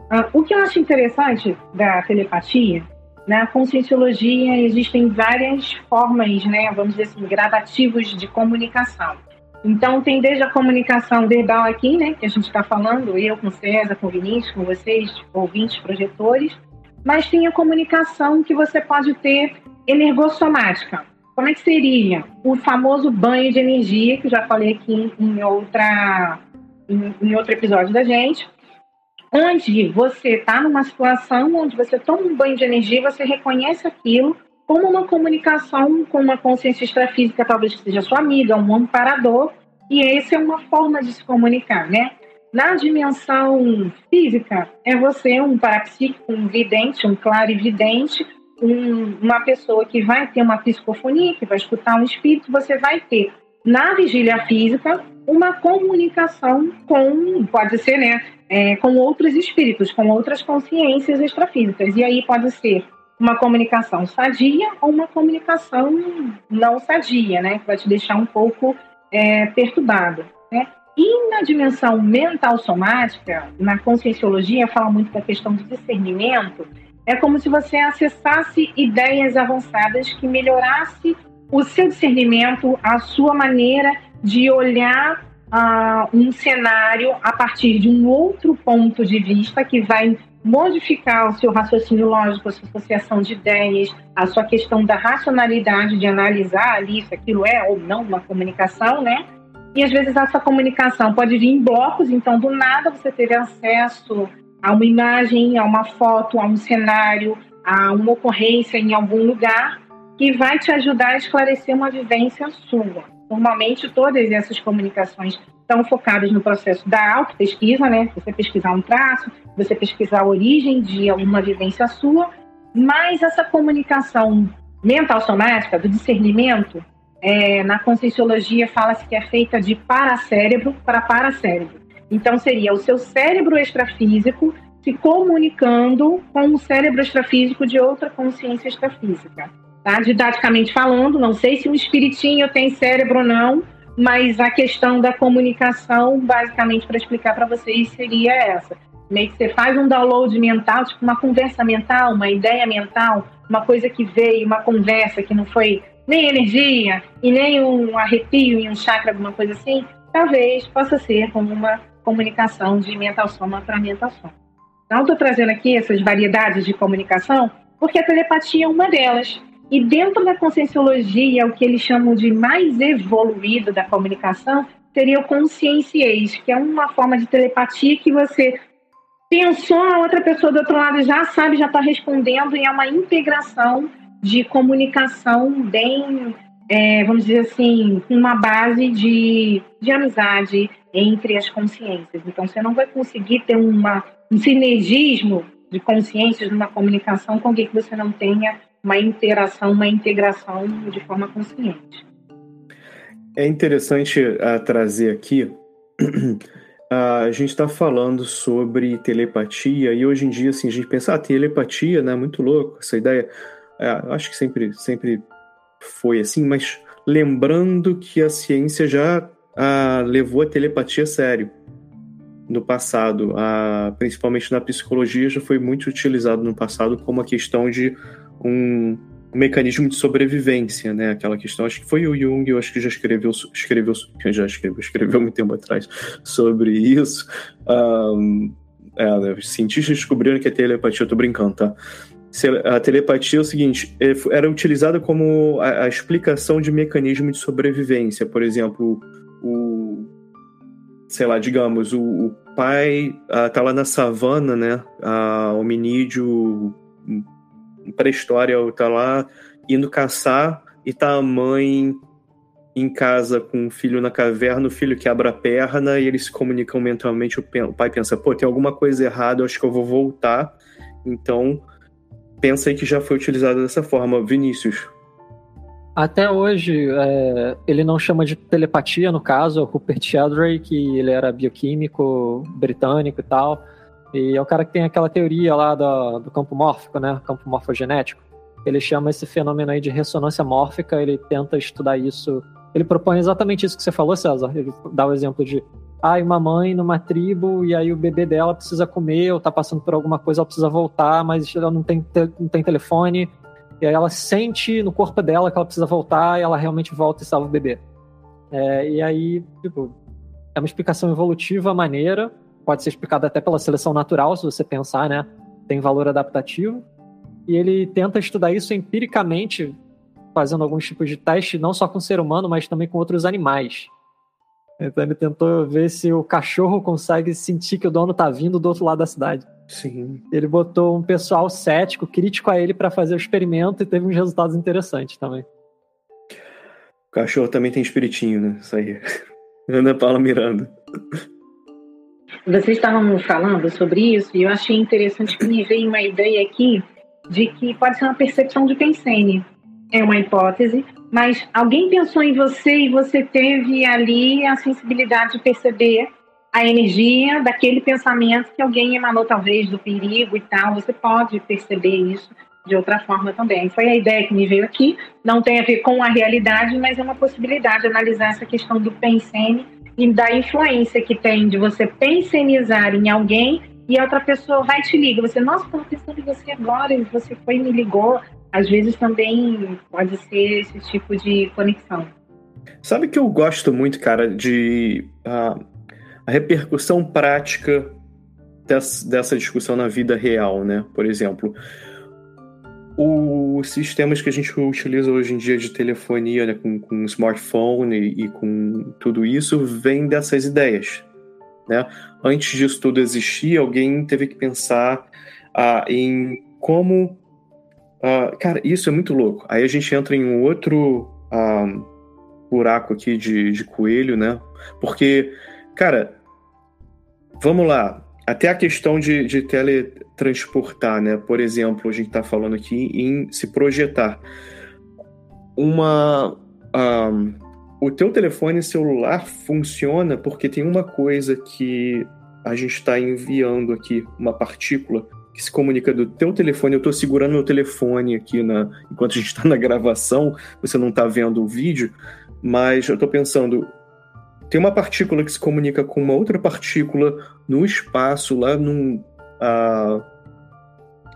Ah, o que eu acho interessante da telepatia, na conscienciologia existem várias formas, né, vamos dizer assim, gradativos de comunicação. Então, tem desde a comunicação verbal aqui, né, que a gente está falando, eu com César, com Vinícius, com vocês, ouvintes, projetores, mas tem a comunicação que você pode ter energossomática. Como é que seria? O famoso banho de energia, que já falei aqui em, outra, em, em outro episódio da gente, onde você está numa situação onde você toma um banho de energia, você reconhece aquilo como uma comunicação com uma consciência extrafísica, talvez que seja sua amiga, um amparador, e essa é uma forma de se comunicar, né? Na dimensão física, é você um parapsíquico, um vidente, um clarividente, um, uma pessoa que vai ter uma psicofonia, que vai escutar um espírito, você vai ter na vigília física uma comunicação com, pode ser, né, é, com outros espíritos, com outras consciências extrafísicas. E aí pode ser uma comunicação sadia ou uma comunicação não sadia, né, que vai te deixar um pouco é, perturbado. Né? E na dimensão mental somática, na conscienciologia, fala muito da questão do discernimento. É como se você acessasse ideias avançadas que melhorasse o seu discernimento, a sua maneira de olhar uh, um cenário a partir de um outro ponto de vista que vai modificar o seu raciocínio lógico, a sua associação de ideias, a sua questão da racionalidade de analisar ali se aquilo é ou não uma comunicação, né? E às vezes essa comunicação pode vir em blocos, então do nada você teve acesso a uma imagem, a uma foto, a um cenário, a uma ocorrência em algum lugar que vai te ajudar a esclarecer uma vivência sua. Normalmente todas essas comunicações estão focadas no processo da auto-pesquisa, né? Você pesquisar um traço, você pesquisar a origem de alguma vivência sua, mas essa comunicação mental somática, do discernimento, é, na conscienciologia fala-se que é feita de paracérebro para paracérebro. Então seria o seu cérebro extrafísico se comunicando com o cérebro extrafísico de outra consciência extrafísica. Tá? Didaticamente falando, não sei se um espiritinho tem cérebro ou não, mas a questão da comunicação, basicamente, para explicar para vocês, seria essa. Meio que você faz um download mental, tipo uma conversa mental, uma ideia mental, uma coisa que veio, uma conversa que não foi nem energia e nem um arrepio em um chakra, alguma coisa assim, talvez possa ser como uma comunicação de mental soma para mental soma. Então, estou trazendo aqui essas variedades de comunicação porque a telepatia é uma delas. E dentro da conscienciologia, o que eles chamam de mais evoluído da comunicação seria o conscienciês, que é uma forma de telepatia que você pensou, a outra pessoa do outro lado já sabe, já está respondendo, e é uma integração de comunicação bem, é, vamos dizer assim, uma base de, de amizade entre as consciências. Então, você não vai conseguir ter uma, um sinergismo de consciências numa comunicação com alguém que você não tenha uma interação, uma integração de forma consciente. É interessante uh, trazer aqui. Uh, a gente está falando sobre telepatia e hoje em dia assim, a gente pensa, ah, telepatia, né? Muito louco essa ideia. É, acho que sempre, sempre foi assim, mas lembrando que a ciência já ah, levou a telepatia a sério no passado, ah, principalmente na psicologia, já foi muito utilizado no passado como a questão de um, mecanismo de sobrevivência, né? Aquela questão, acho que foi o Jung, eu acho que já escreveu, escreveu, já escreveu, escreveu muito tempo atrás sobre isso. É, né, os cientistas descobriram que a telepatia, eu tô brincando, tá? A telepatia é o seguinte, é, era utilizada como a, explicação de mecanismo de sobrevivência. Por exemplo, o sei lá, digamos, o, o pai uh, tá lá na savana, né? Uh, hominídeo pré-história tá lá indo caçar e tá a mãe em casa com o filho na caverna, o filho quebra a perna e eles se comunicam mentalmente. O pai pensa, pô, tem alguma coisa errada, acho que eu vou voltar. Então, pensa aí que já foi utilizado dessa forma. Vinícius. Até hoje, é, ele não chama de telepatia, no caso, é o Rupert Sheldrake, que ele era bioquímico britânico e tal. E é o cara que tem aquela teoria lá do, do campo mórfico, né? Campo morfogenético. Ele chama esse fenômeno aí de ressonância mórfica, ele tenta estudar isso ele propõe exatamente isso que você falou, César. Ele dá o exemplo de ah, uma mãe numa tribo e aí o bebê dela precisa comer ou tá passando por alguma coisa, ela precisa voltar, mas ela não tem, não tem telefone. E aí ela sente no corpo dela que ela precisa voltar e ela realmente volta e salva o bebê. É, e aí, tipo, é uma explicação evolutiva maneira, pode ser explicada até pela seleção natural, se você pensar, né? Tem valor adaptativo. E ele tenta estudar isso empiricamente fazendo alguns tipos de teste, não só com o ser humano, mas também com outros animais. Então ele tentou ver se o cachorro consegue sentir que o dono tá vindo do outro lado da cidade. Sim. Ele botou um pessoal cético, crítico a ele para fazer o experimento e teve uns resultados interessantes também. O cachorro também tem espiritinho, né? Isso aí. Ana Paula Miranda. Vocês estavam falando sobre isso e eu achei interessante que me veio uma ideia aqui de que pode ser uma percepção de Pensene é uma hipótese, mas alguém pensou em você e você teve ali a sensibilidade de perceber a energia daquele pensamento que alguém emanou, talvez, do perigo e tal. Você pode perceber isso de outra forma também. Foi a ideia que me veio aqui. Não tem a ver com a realidade, mas é uma possibilidade analisar essa questão do pensene e da influência que tem de você pensenizar em alguém e a outra pessoa vai te liga. Você, nossa, estava pensando em você agora e você foi e me ligou às vezes também pode ser esse tipo de conexão. Sabe que eu gosto muito, cara, de uh, a repercussão prática dessa, dessa discussão na vida real, né? Por exemplo, os sistemas que a gente utiliza hoje em dia de telefonia, né, com, com smartphone e, e, com tudo isso, vem dessas ideias. Né? Antes disso tudo existir, alguém teve que pensar uh, em como Uh, cara, isso é muito louco. Aí a gente entra em um outro uh, buraco aqui de, de coelho, né? Porque, cara, vamos lá. Até a questão de, de teletransportar, né? Por exemplo, a gente está falando aqui em se projetar. Uma. Um, ah, o teu telefone celular funciona porque tem uma coisa que a gente está enviando aqui, uma partícula que se comunica do teu telefone. Eu estou segurando meu telefone aqui na, enquanto a gente está na gravação, você não está vendo o vídeo, mas eu estou pensando, tem uma partícula que se comunica com uma outra partícula no espaço, lá num, uh,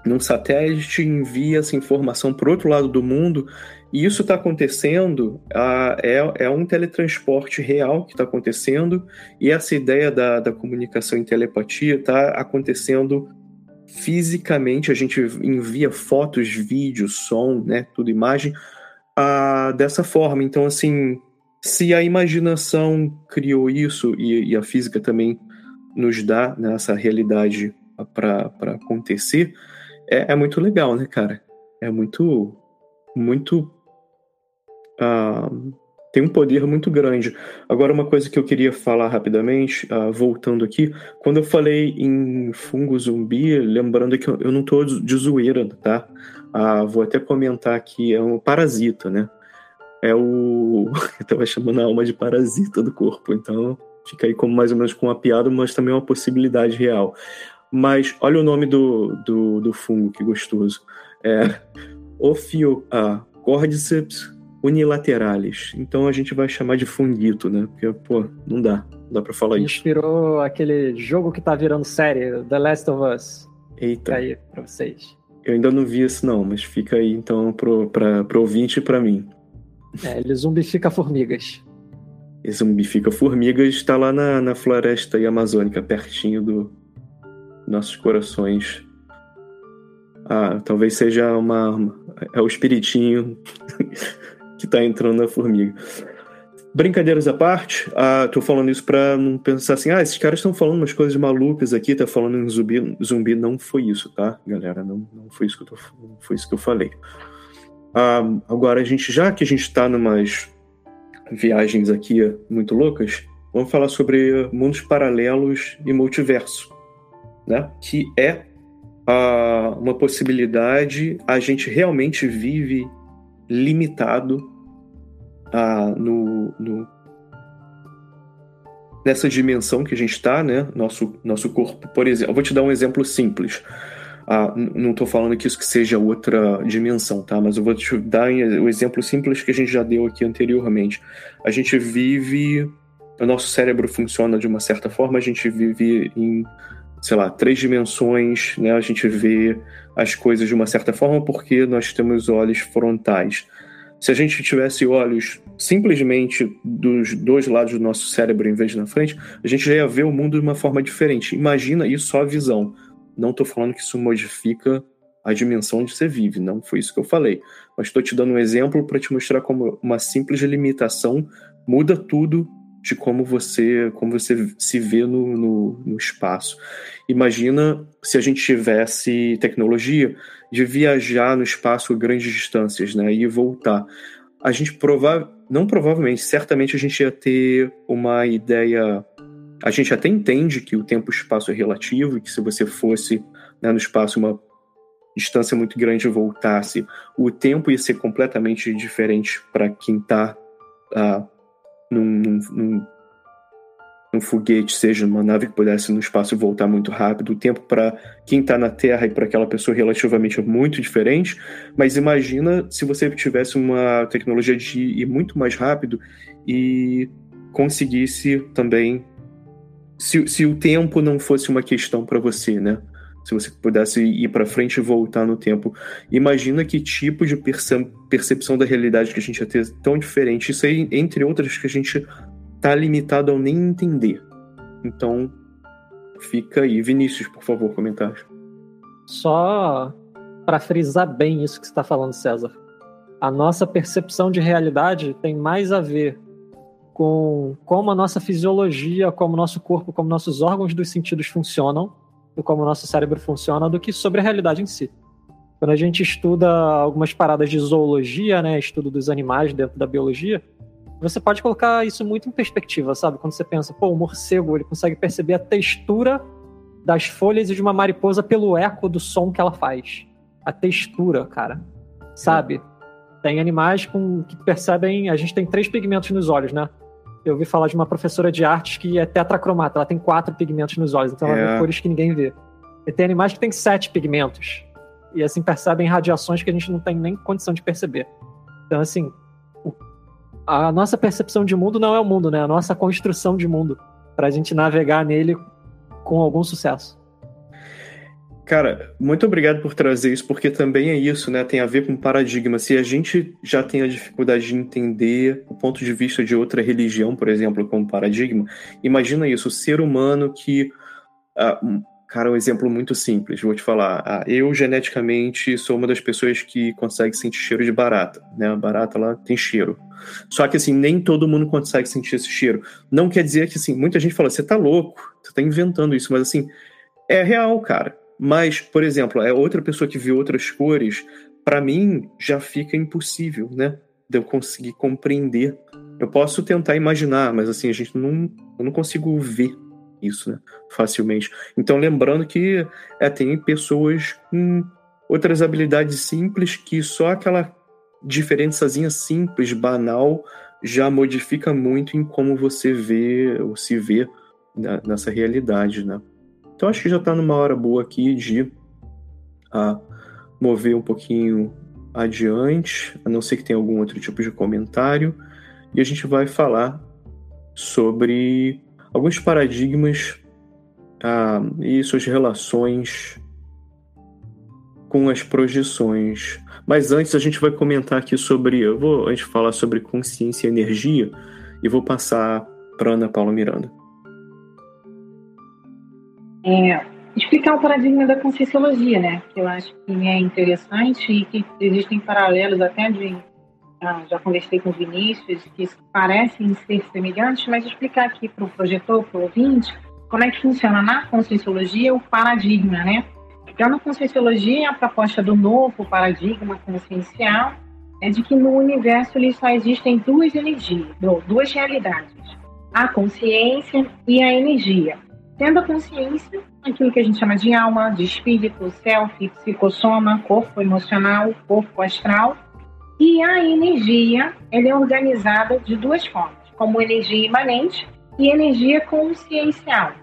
num satélite, envia essa informação para outro lado do mundo, e isso está acontecendo, uh, é, é um teletransporte real que está acontecendo, e essa ideia da, da comunicação em telepatia está acontecendo fisicamente, a gente envia fotos, vídeos, som, né, tudo imagem, uh, dessa forma. Então, assim, se a imaginação criou isso e, e a física também nos dá né, essa realidade para acontecer, é, é, muito legal, né, cara? É muito, muito uh, tem um poder muito grande. Agora, uma coisa que eu queria falar rapidamente, uh, voltando aqui, quando eu falei em fungo zumbi, lembrando que eu, não estou de zoeira, tá? Uh, vou até comentar aqui, é um parasita, né? É o. Eu tava chamando a alma de parasita do corpo, então fica aí como mais ou menos com uma piada, mas também uma possibilidade real. Mas olha o nome do, do, do fungo, que gostoso. É Ophio, unilateralis. Então a gente vai chamar de fungito, né? Porque, pô, não dá. Não dá pra falar Inspirou isso. Inspirou aquele jogo que tá virando série, The Last of Us. Eita. Fica aí pra vocês. Eu ainda não vi isso, não, mas fica aí então pro, pra, pro ouvinte e pra mim. É, ele zumbifica formigas. Ele zumbifica formigas, está lá na, na floresta amazônica, pertinho do nossos corações. Ah, talvez seja uma. É o espiritinho que tá entrando na formiga. Brincadeiras à parte, ah, tô falando isso pra não pensar assim, ah, esses caras estão falando umas coisas malucas aqui, tá falando em zumbi. Zumbi não foi isso, tá, galera? Não, não foi isso que eu tô, foi isso que eu falei. Ah, agora, a gente, já que a gente tá numas viagens aqui muito loucas, vamos falar sobre mundos paralelos e multiverso, né? Que é uh, uma possibilidade, a gente realmente vive limitado uh, no, no, nessa dimensão que a gente está, né? Nosso, nosso corpo, por exemplo. Eu vou te dar um exemplo simples. Ah, não estou falando que isso que seja outra dimensão, tá? Mas eu vou te dar o exemplo simples que a gente já deu aqui anteriormente. A gente vive, o nosso cérebro funciona de uma certa forma, a gente vive em, sei lá, três dimensões, né? A gente vê as coisas de uma certa forma porque nós temos olhos frontais. Se a gente tivesse olhos simplesmente dos dois lados do nosso cérebro em vez de na frente, a gente já ia ver o mundo de uma forma diferente. Imagina isso só a visão. Não estou falando que isso modifica a dimensão onde você vive, não foi isso que eu falei. Mas estou te dando um exemplo para te mostrar como uma simples limitação muda tudo de como você como você se vê no, no, no espaço. Imagina se a gente tivesse tecnologia de viajar no espaço grandes distâncias, né, e voltar. A gente prova não provavelmente, certamente a gente ia ter uma ideia a gente até entende que o tempo e o espaço é relativo e que se você fosse né, no espaço uma distância muito grande e voltasse, o tempo ia ser completamente diferente para quem está ah, num, num, num, num, foguete, seja numa nave que pudesse no espaço voltar muito rápido. O tempo para quem está na Terra e para aquela pessoa relativamente é muito diferente. Mas imagina se você tivesse uma tecnologia de ir muito mais rápido e conseguisse também se, se o tempo não fosse uma questão para você, né? Se você pudesse ir para frente e voltar no tempo, imagina que tipo de percepção da realidade que a gente ia ter tão diferente. Isso aí, entre outras, que a gente tá limitado ao nem entender. Então, fica aí. Vinícius, por favor, comentários. Só para frisar bem isso que você está falando, César. A nossa percepção de realidade tem mais a ver com como a nossa fisiologia, como o nosso corpo, como nossos órgãos dos sentidos funcionam e como o nosso cérebro funciona do que sobre a realidade em si. Quando a gente estuda algumas paradas de zoologia, né, estudo dos animais dentro da biologia, você pode colocar isso muito em perspectiva, sabe? Quando você pensa, pô, o morcego, ele consegue perceber a textura das folhas de uma mariposa pelo eco do som que ela faz. A textura, cara. Sabe? Tem animais com, que percebem. A gente tem três pigmentos nos olhos, né? Eu ouvi falar de uma professora de artes que é tetracromata, ela tem quatro pigmentos nos olhos, então ela é. vê cores que ninguém vê. E tem animais que têm sete pigmentos. E assim percebem radiações que a gente não tem nem condição de perceber. Então, assim, a nossa percepção de mundo não é o mundo, né? A nossa construção de mundo. Pra gente navegar nele com algum sucesso. Cara, muito obrigado por trazer isso, porque também é isso, né? Tem a ver com paradigma. Se a gente já tem a dificuldade de entender o ponto de vista de outra religião, por exemplo, como paradigma, imagina isso, o ser humano que. Uh, cara, um exemplo muito simples, vou te falar. Uh, eu, geneticamente, sou uma das pessoas que consegue sentir cheiro de barata, né? A barata, ela tem cheiro. Só que, assim, nem todo mundo consegue sentir esse cheiro. Não quer dizer que, assim, muita gente fala, você tá louco, você tá inventando isso, mas, assim, é real, cara mas, por exemplo, é outra pessoa que viu outras cores, para mim já fica impossível, né? De eu conseguir compreender. Eu posso tentar imaginar, mas assim, a gente não, eu não consigo ver isso, né? Facilmente. Então, lembrando que é, tem pessoas com outras habilidades simples que só aquela diferençazinha simples, banal, já modifica muito em como você vê ou se vê nessa realidade, né? Então acho que já está numa hora boa aqui de a, mover um pouquinho adiante, a não ser que tenha algum outro tipo de comentário, e a gente vai falar sobre alguns paradigmas ah, e suas relações com as projeções. Mas antes a gente vai comentar aqui sobre, eu vou antes falar sobre consciência e energia e vou passar para Ana Paula Miranda é, explicar o paradigma da conscienciologia, né? Que eu acho que é interessante e que existem paralelos até de ah, já conversei com o Vinícius que parecem ser semelhantes, mas explicar aqui para o projetor, para o ouvinte, como é que funciona na conscienciologia o paradigma, né? Então, na conscienciologia, a proposta do novo paradigma consciencial é de que no universo só existem duas energias, duas realidades: a consciência e a energia. Tendo a consciência, aquilo que a gente chama de alma, de espírito, self, psicossoma, corpo emocional, corpo astral, e a energia, ela é organizada de duas formas, como energia imanente e energia consciencial.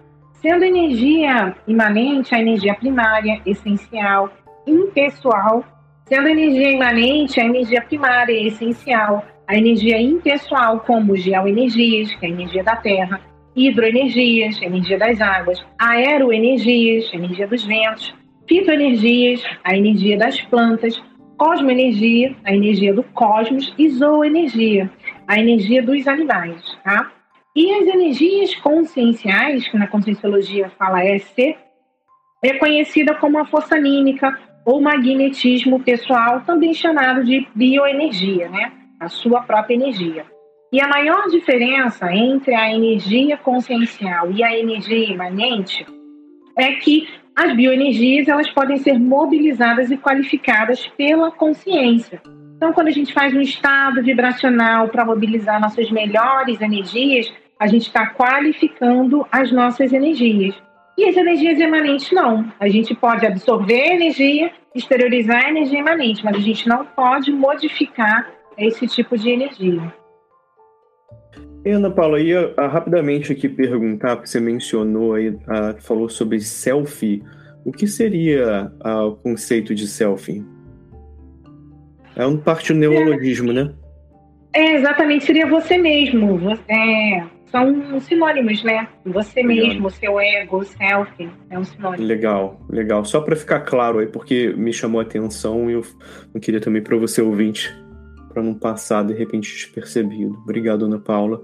Sendo energia imanente, a energia primária, essencial, impessoal, sendo energia imanente, a energia primária, essencial, a energia impessoal, como geoenergias, que é a energia da Terra, hidroenergias, energia das águas, aeroenergias, energia dos ventos, fitoenergias, a energia das plantas, cosmoenergia, a energia do cosmos, e zooenergia, a energia dos animais, tá? E as energias conscienciais, que na conscienciologia fala SC, é conhecida como a força anímica ou magnetismo pessoal, também chamado de bioenergia, né? A sua própria energia. E a maior diferença entre a energia consciencial e a energia imanente é que as bioenergias elas podem ser mobilizadas e qualificadas pela consciência. Então, quando a gente faz um estado vibracional para mobilizar nossas melhores energias, a gente está qualificando as nossas energias. E as energias imanentes não. A gente pode absorver energia, exteriorizar a energia imanente, mas a gente não pode modificar esse tipo de energia. Ana Paula, ia ah, rapidamente aqui perguntar, porque você mencionou aí, ah, falou sobre selfie. O que seria ah, o conceito de selfie? É um parte do neologismo, é, né? É, exatamente, seria você mesmo. É, são sinônimos, né? Você legal. mesmo, seu ego, selfie, é um sinônimo. Legal, legal. Só para ficar claro aí, porque me chamou a atenção e eu não queria também para você ouvinte para não passar de repente despercebido. Obrigado, Ana Paula.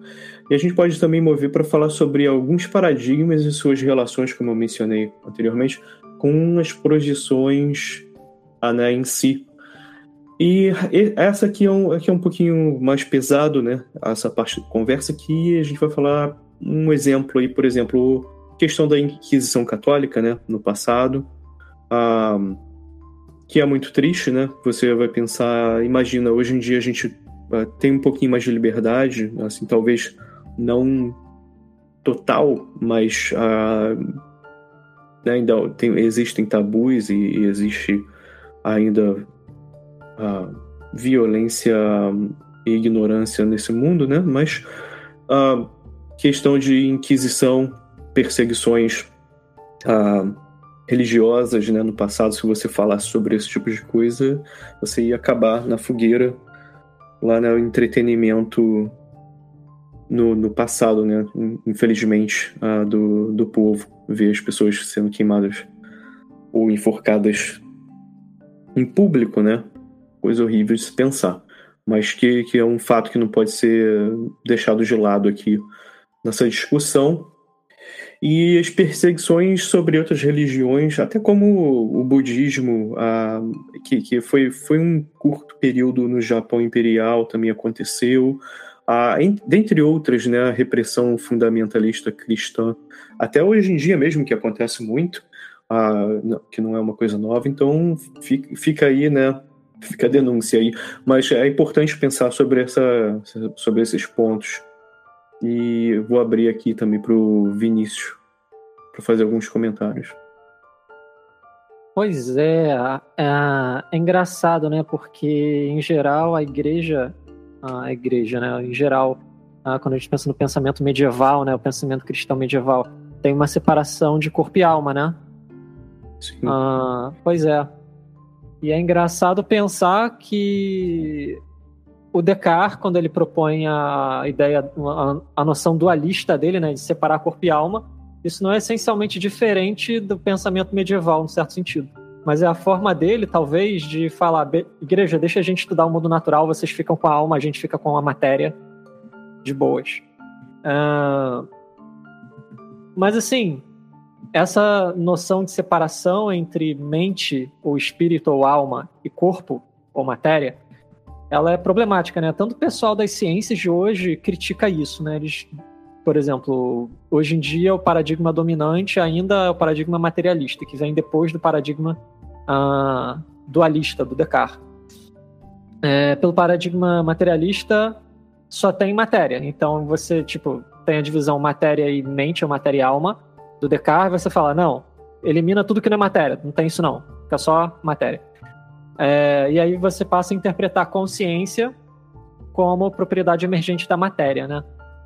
E a gente pode também mover para falar sobre alguns paradigmas e suas relações, como eu mencionei anteriormente, com as projeções né, em si. E essa aqui é, um, aqui é um pouquinho mais pesado, né? Essa parte da conversa que a gente vai falar um exemplo aí, por exemplo, questão da Inquisição Católica, né? No passado. Ah, que é muito triste, né? Você vai pensar, imagina, hoje em dia a gente uh, tem um pouquinho mais de liberdade, assim, talvez não total, mas uh, né, ainda tem, existem tabus e, e existe ainda uh, violência e ignorância nesse mundo, né? Mas a questão de inquisição, perseguições, uh, religiosas né, no passado, se você falasse sobre esse tipo de coisa, você ia acabar na fogueira, lá no entretenimento no, no passado, né? Infelizmente, uh, do, do povo, ver as pessoas sendo queimadas ou enforcadas em público, né? Coisa horrível de se pensar. Mas que, que é um fato que não pode ser deixado de lado aqui nessa discussão e as perseguições sobre outras religiões, até como o budismo, que, que foi, foi um curto período no Japão imperial, também aconteceu, ah, dentre outras, né, a repressão fundamentalista cristã, até hoje em dia mesmo, que acontece muito, ah, que não é uma coisa nova, então fica, fica aí, né, fica a denúncia aí, mas é importante pensar sobre, essa, sobre esses pontos. E vou abrir aqui também para o Vinícius para fazer alguns comentários. Pois é, é, é, engraçado, né? Porque em geral a igreja, a igreja, né? Em geral, quando a gente pensa no pensamento medieval, né? O pensamento cristão medieval tem uma separação de corpo e alma, né? Sim. Ah, pois é. E é engraçado pensar que o Descartes, quando ele propõe a ideia, a, noção dualista dele, né, de separar corpo e alma, isso não é essencialmente diferente do pensamento medieval, no certo sentido. Mas é a forma dele, talvez, de falar: igreja, deixa a gente estudar o mundo natural, vocês ficam com a alma, a gente fica com a matéria de boas. Uh... Mas, assim, essa noção de separação entre mente ou espírito ou alma e corpo ou matéria ela é problemática, né? Tanto o pessoal das ciências de hoje critica isso, né? Eles, por exemplo, hoje em dia o paradigma dominante ainda é o paradigma materialista, que vem depois do paradigma uh, dualista do Descartes. É, pelo paradigma materialista, só tem matéria. Então você, tipo, tem a divisão matéria e mente, ou matéria e alma, do Descartes, você fala, não, elimina tudo que não é matéria, não tem isso não, fica só matéria. É, e aí você passa a interpretar consciência como propriedade emergente da matéria, né?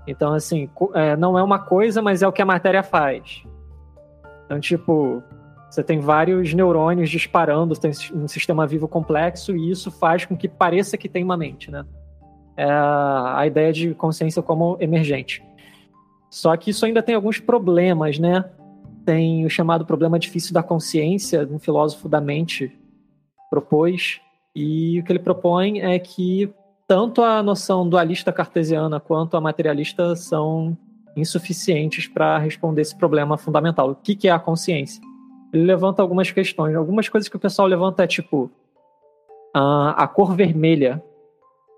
Então, assim, é, não é uma coisa, mas é o que a matéria faz. Então, tipo, você tem vários neurônios disparando, tem um sistema vivo complexo, e isso faz com que pareça que tem uma mente, né? É a ideia de consciência como emergente. Só que isso ainda tem alguns problemas, né? Tem o chamado problema difícil da consciência, um filósofo da mente propôs, e o que ele propõe é que tanto a noção dualista cartesiana quanto a materialista são insuficientes para responder esse problema fundamental. O que, que é a consciência? Ele levanta algumas questões. Algumas coisas que o pessoal levanta é tipo a, cor vermelha.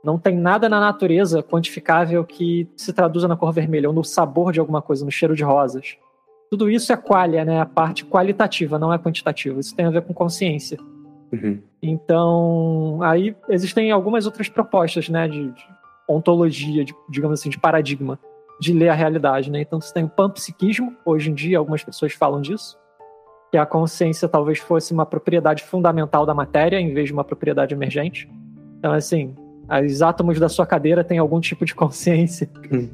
Não tem nada na natureza quantificável que se traduza na cor vermelha, ou no sabor de alguma coisa, no cheiro de rosas. Tudo isso é qualia, né? A parte qualitativa, não é quantitativa. Isso tem a ver com consciência. Uhum. Então, aí existem algumas outras propostas, né, de, de ontologia, de, digamos assim, de paradigma de ler a realidade, né? Então você tem o panpsiquismo, hoje em dia algumas pessoas falam disso, que a consciência talvez fosse uma propriedade fundamental da matéria em vez de uma propriedade emergente. Então, assim, os átomos da sua cadeira têm algum tipo de consciência. Hum.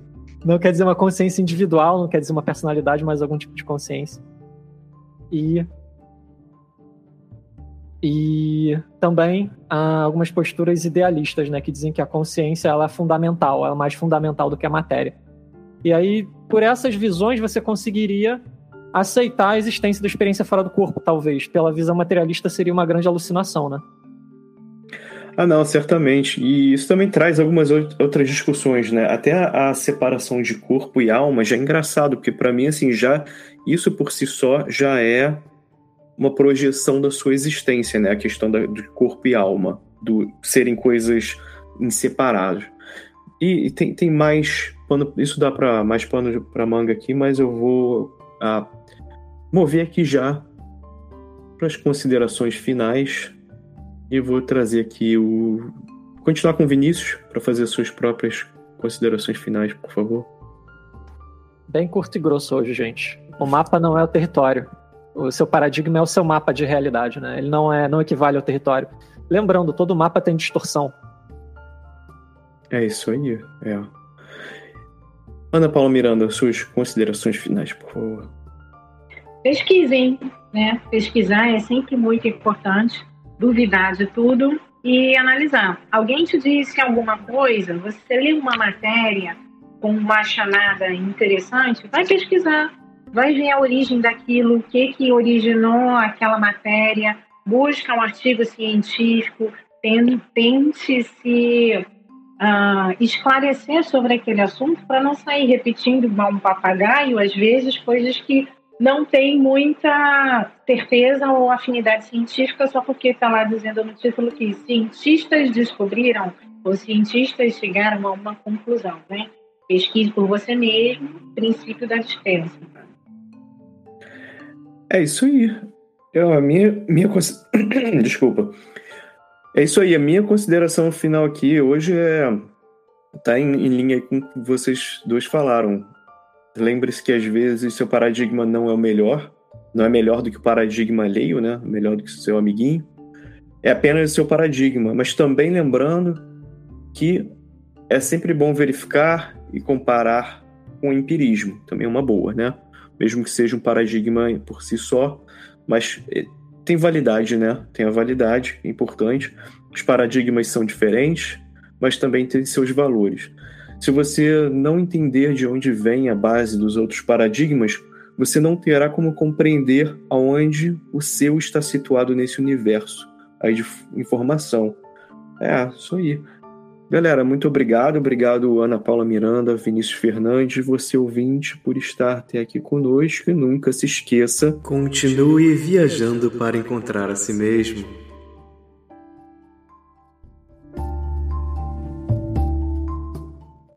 Não quer dizer uma consciência individual, não quer dizer uma personalidade, mas algum tipo de consciência. E e também há algumas posturas idealistas, né, que dizem que a consciência ela é fundamental, ela é mais fundamental do que a matéria. E aí, por essas visões, você conseguiria aceitar a existência da experiência fora do corpo, talvez. Pela visão materialista, seria uma grande alucinação, né? Ah, não, certamente. E isso também traz algumas outras discussões, né? Até a, a separação de corpo e alma já é engraçado, porque para mim, assim, já isso por si só já é uma projeção da sua existência, né? A questão da, do corpo e alma, do serem coisas inseparáveis. E, e tem, tem mais pano, isso dá para mais pano para manga aqui, mas eu vou ah, mover aqui já para as considerações finais e vou trazer aqui o continuar com o Vinícius para fazer suas próprias considerações finais, por favor. Bem curto e grosso hoje, gente. O mapa não é o território o seu paradigma é o seu mapa de realidade, né? Ele não é, não equivale ao território. Lembrando, todo mapa tem distorção. É isso aí, é. Ana Paula Miranda, suas considerações finais, por favor. Pesquisem, né? Pesquisar é sempre muito importante. Duvidar de tudo e analisar. Alguém te disse alguma coisa, você lê uma matéria com uma chamada interessante, vai pesquisar vai ver a origem daquilo, o que, que originou aquela matéria, busca um artigo científico, tente se uh, esclarecer sobre aquele assunto para não sair repetindo igual um papagaio, às vezes, coisas que não tem muita certeza ou afinidade científica só porque está lá dizendo no título que cientistas descobriram ou cientistas chegaram a uma conclusão, né? Pesquise por você mesmo, princípio da dispensa. É isso aí. Eu, a minha, minha desculpa. É isso aí. A minha consideração final aqui hoje é tá em, em linha com o que vocês dois falaram. Lembre-se que às vezes seu paradigma não é o melhor, não é melhor do que o paradigma alheio, né? Melhor do que o seu amiguinho. É apenas o seu paradigma, mas também lembrando que é sempre bom verificar e comparar com o empirismo, também é uma boa, né? Mesmo que seja um paradigma por si só, mas eh, tem validade, né? Tem a validade, é importante. Os paradigmas são diferentes, mas também têm seus valores. Se você não entender de onde vem a base dos outros paradigmas, você não terá como compreender aonde o seu está situado nesse universo aí de informação. É, isso aí. Galera, muito obrigado. Obrigado, Ana Paula Miranda, Vinícius Fernandes, você ouvinte, por estar até aqui conosco. E nunca se esqueça: continue viajando para encontrar a si mesmo.